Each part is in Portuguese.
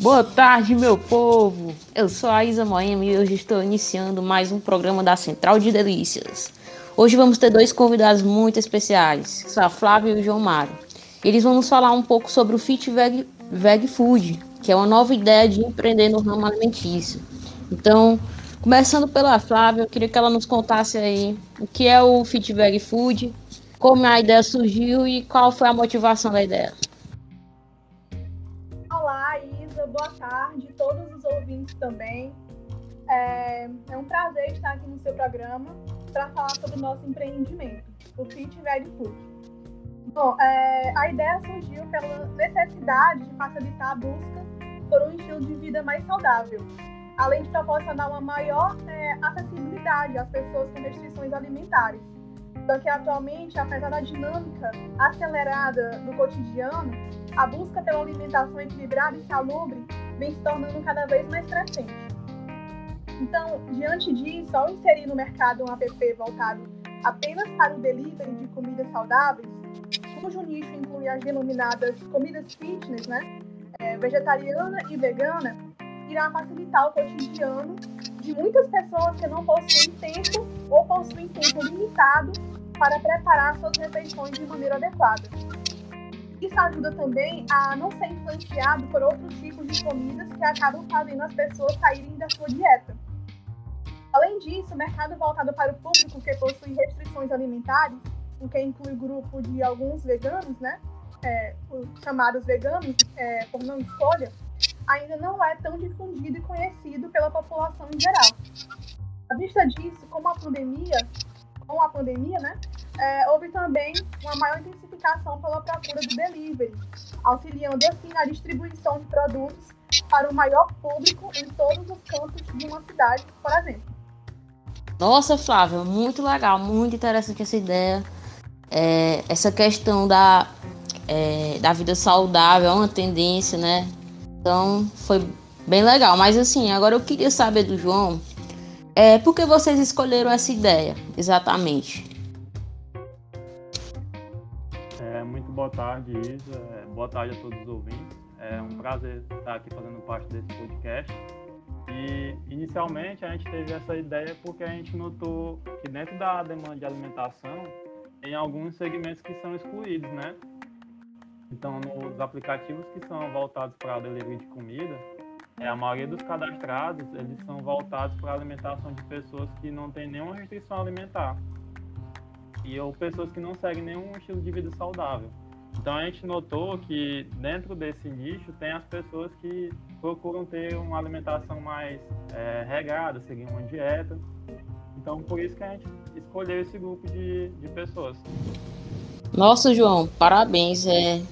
Boa tarde, meu povo! Eu sou a Isa Moema e hoje estou iniciando mais um programa da Central de Delícias. Hoje vamos ter dois convidados muito especiais, a Flávia e o João Mário. Eles vão nos falar um pouco sobre o Fit Veg, Veg Food, que é uma nova ideia de empreender no ramo alimentício. Então, começando pela Flávia, eu queria que ela nos contasse aí o que é o Fit Veg Food, como a ideia surgiu e qual foi a motivação da ideia. Boa tarde, todos os ouvintes também. É, é um prazer estar aqui no seu programa para falar sobre o nosso empreendimento, o Fit Veg Food. Bom, é, a ideia surgiu pela necessidade de facilitar a busca por um estilo de vida mais saudável, além de proporcionar uma maior é, acessibilidade às pessoas com restrições alimentares. Só que atualmente, apesar da dinâmica acelerada do cotidiano, a busca pela alimentação equilibrada e salubre vem se tornando cada vez mais crescente. Então, diante disso, ao inserir no mercado um app voltado apenas para o delivery de comidas saudáveis, cujo nicho inclui as denominadas comidas fitness, né, é, vegetariana e vegana, irá facilitar o cotidiano de muitas pessoas que não possuem tempo ou possuem tempo limitado para preparar suas refeições de maneira adequada. Isso ajuda também a não ser influenciado por outros tipos de comidas que acabam fazendo as pessoas saírem da sua dieta. Além disso, o mercado voltado para o público que possui restrições alimentares, o que inclui o grupo de alguns veganos, né, é, chamados veganos, é, por não escolha, ainda não é tão difundido e conhecido pela população em geral. À vista disso, como a pandemia, com a pandemia, né, é, houve também uma maior intensificação pela procura do delivery, auxiliando assim na distribuição de produtos para o maior público em todos os cantos de uma cidade, por exemplo. Nossa, Flávia, muito legal, muito interessante essa ideia. É, essa questão da, é, da vida saudável é uma tendência, né? Então foi bem legal. Mas assim, agora eu queria saber do João, é, por que vocês escolheram essa ideia, exatamente? É, muito boa tarde, Isa. É, boa tarde a todos os ouvintes. É um prazer estar aqui fazendo parte desse podcast. E inicialmente a gente teve essa ideia porque a gente notou que dentro da demanda de alimentação tem alguns segmentos que são excluídos, né? Então, nos aplicativos que são voltados para delivery de comida, é, a maioria dos cadastrados eles são voltados para a alimentação de pessoas que não têm nenhuma restrição alimentar e ou pessoas que não seguem nenhum estilo de vida saudável. Então a gente notou que dentro desse nicho tem as pessoas que procuram ter uma alimentação mais é, regada, seguir uma dieta. Então por isso que a gente escolheu esse grupo de, de pessoas. Nossa, João, parabéns. É...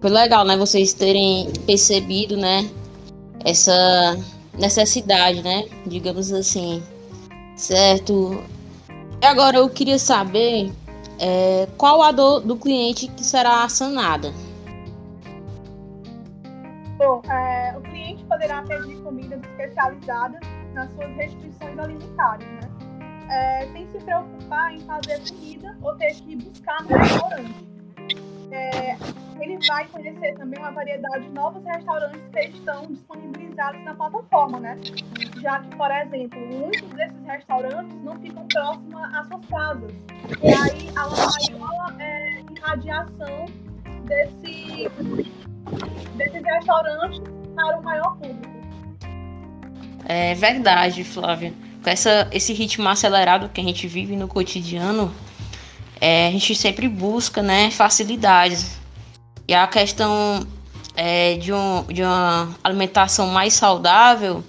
Foi legal, né? Vocês terem percebido, né? Essa necessidade, né? Digamos assim. Certo? E agora eu queria saber é, qual a dor do cliente que será sanada? Bom, é, o cliente poderá pedir comidas especializadas nas suas restrições alimentares, né? É, sem se preocupar em fazer comida ou ter que buscar no restaurante. É, vai conhecer também uma variedade de novos restaurantes que estão disponibilizados na plataforma, né? Já que, por exemplo, muitos desses restaurantes não ficam próximos às suas casas. E aí há uma maior é, irradiação desse, desses restaurantes para o maior público. É verdade, Flávia. Com essa, esse ritmo acelerado que a gente vive no cotidiano, é, a gente sempre busca né, facilidades. E a questão é, de, um, de uma alimentação mais saudável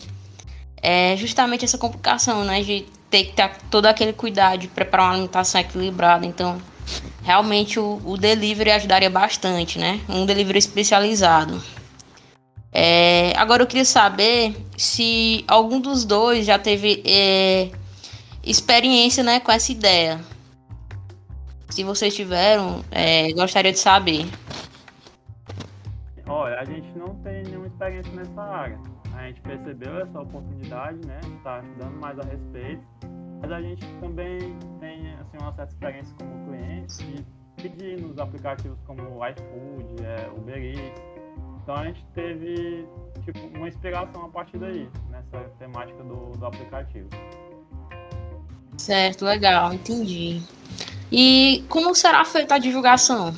é justamente essa complicação, né? De ter que ter todo aquele cuidado de preparar uma alimentação equilibrada. Então, realmente o, o delivery ajudaria bastante, né? Um delivery especializado. É, agora eu queria saber se algum dos dois já teve é, experiência né, com essa ideia. Se vocês tiveram, é, gostaria de saber. A gente não tem nenhuma experiência nessa área. A gente percebeu essa oportunidade, né? Está estudando mais a respeito. Mas a gente também tem assim, uma certa experiência como cliente e pedir nos aplicativos como o iFood, é, Uber Eats. Então a gente teve tipo, uma inspiração a partir daí, nessa temática do, do aplicativo. Certo, legal, entendi. E como será feita a divulgação?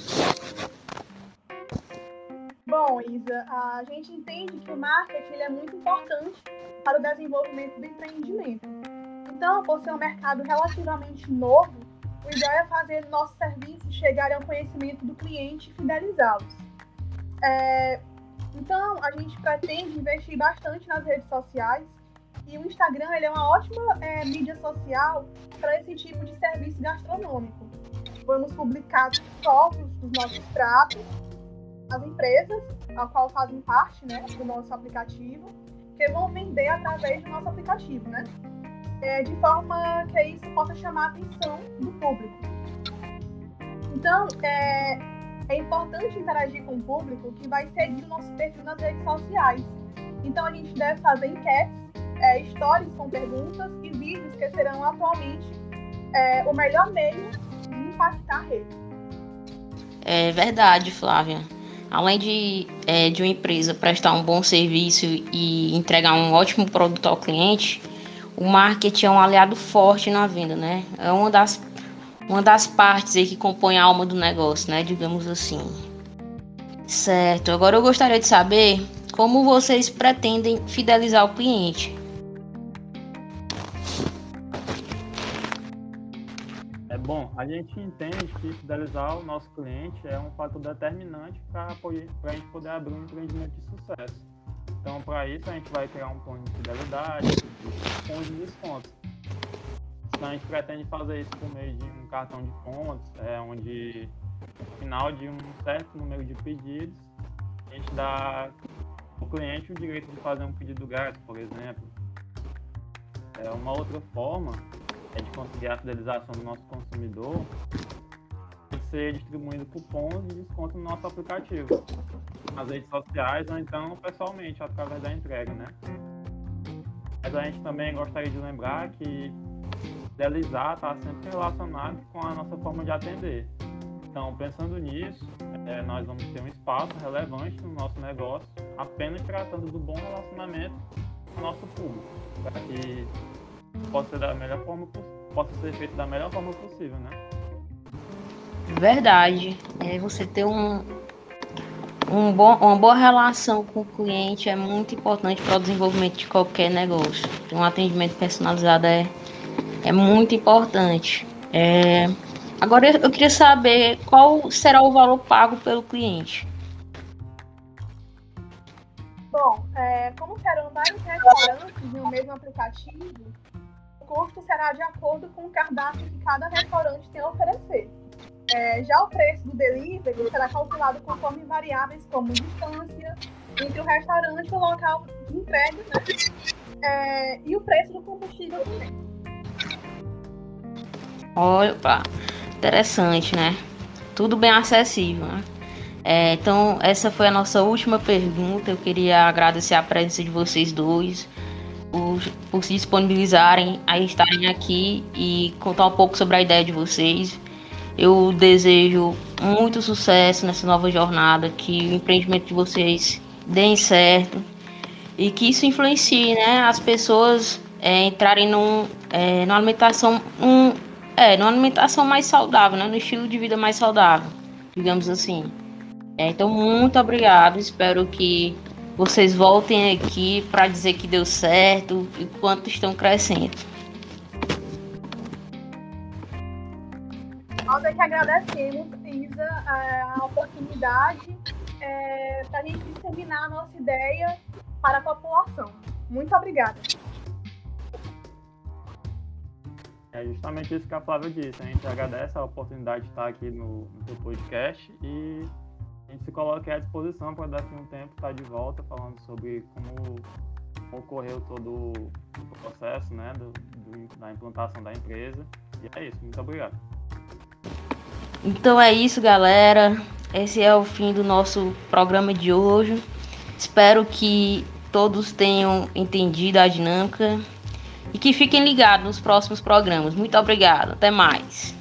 Bom, Isa, a gente entende que o marketing é muito importante para o desenvolvimento do empreendimento. Então, por ser um mercado relativamente novo, o ideal é fazer nossos serviços chegarem ao conhecimento do cliente e fidelizá-los. É, então, a gente pretende investir bastante nas redes sociais e o Instagram ele é uma ótima é, mídia social para esse tipo de serviço gastronômico. Vamos publicar fotos dos nossos pratos, as empresas, a qual fazem parte né, do nosso aplicativo, que vão vender através do nosso aplicativo, né? é, de forma que isso possa chamar a atenção do público. Então, é, é importante interagir com o público que vai seguir o nosso perfil nas redes sociais. Então, a gente deve fazer enquetes, é, stories com perguntas e vídeos que serão atualmente é, o melhor meio de impactar a rede. É verdade, Flávia. Além de, é, de uma empresa prestar um bom serviço e entregar um ótimo produto ao cliente, o marketing é um aliado forte na venda, né? É uma das, uma das partes aí que compõe a alma do negócio, né? Digamos assim. Certo. Agora eu gostaria de saber como vocês pretendem fidelizar o cliente. A gente entende que fidelizar o nosso cliente é um fator determinante para a gente poder abrir um empreendimento de sucesso. Então, para isso, a gente vai criar um plano de fidelidade, um plano de descontos. Então, a gente pretende fazer isso por meio de um cartão de pontos, é, onde, no final de um certo número de pedidos, a gente dá ao cliente o direito de fazer um pedido grátis, por exemplo. É, uma outra forma é de conseguir a fidelização do nosso consumidor ser distribuindo cupons de desconto no nosso aplicativo, nas redes sociais ou então pessoalmente, através da entrega, né? Mas a gente também gostaria de lembrar que fidelizar está sempre relacionado com a nossa forma de atender. Então, pensando nisso, é, nós vamos ter um espaço relevante no nosso negócio, apenas tratando do bom relacionamento com o nosso público, para que possa ser da melhor forma possa ser feito da melhor forma possível, né? Verdade. É, você ter um, um bom, uma boa relação com o cliente é muito importante para o desenvolvimento de qualquer negócio. Um atendimento personalizado é, é muito importante. É, agora eu queria saber qual será o valor pago pelo cliente. Bom, é, como serão vários restaurantes no mesmo aplicativo, custo será de acordo com o cardápio que cada restaurante tem a oferecer. É, já o preço do delivery será calculado conforme variáveis como distância entre o restaurante e o local de entrega, né? É, e o preço do combustível também. Opa, interessante, né? Tudo bem acessível, né? É, então, essa foi a nossa última pergunta. Eu queria agradecer a presença de vocês dois por, por se disponibilizarem a estarem aqui e contar um pouco sobre a ideia de vocês. Eu desejo muito sucesso nessa nova jornada, que o empreendimento de vocês dê certo e que isso influencie né, as pessoas é, entrarem num, é, numa alimentação um, é, numa alimentação mais saudável, né, no estilo de vida mais saudável, digamos assim. É, então, muito obrigado. Espero que vocês voltem aqui para dizer que deu certo e quanto estão crescendo. Nós é que agradecemos, Isa, a oportunidade é, para a gente disseminar a nossa ideia para a população. Muito obrigada. É justamente isso que a Flávia disse. A gente agradece a oportunidade de estar aqui no, no seu podcast e a gente se coloca à disposição para daqui a um tempo estar de volta falando sobre como ocorreu todo o processo né, do, do, da implantação da empresa. E é isso. Muito obrigado. Então é isso, galera. Esse é o fim do nosso programa de hoje. Espero que todos tenham entendido a dinâmica e que fiquem ligados nos próximos programas. Muito obrigado. Até mais.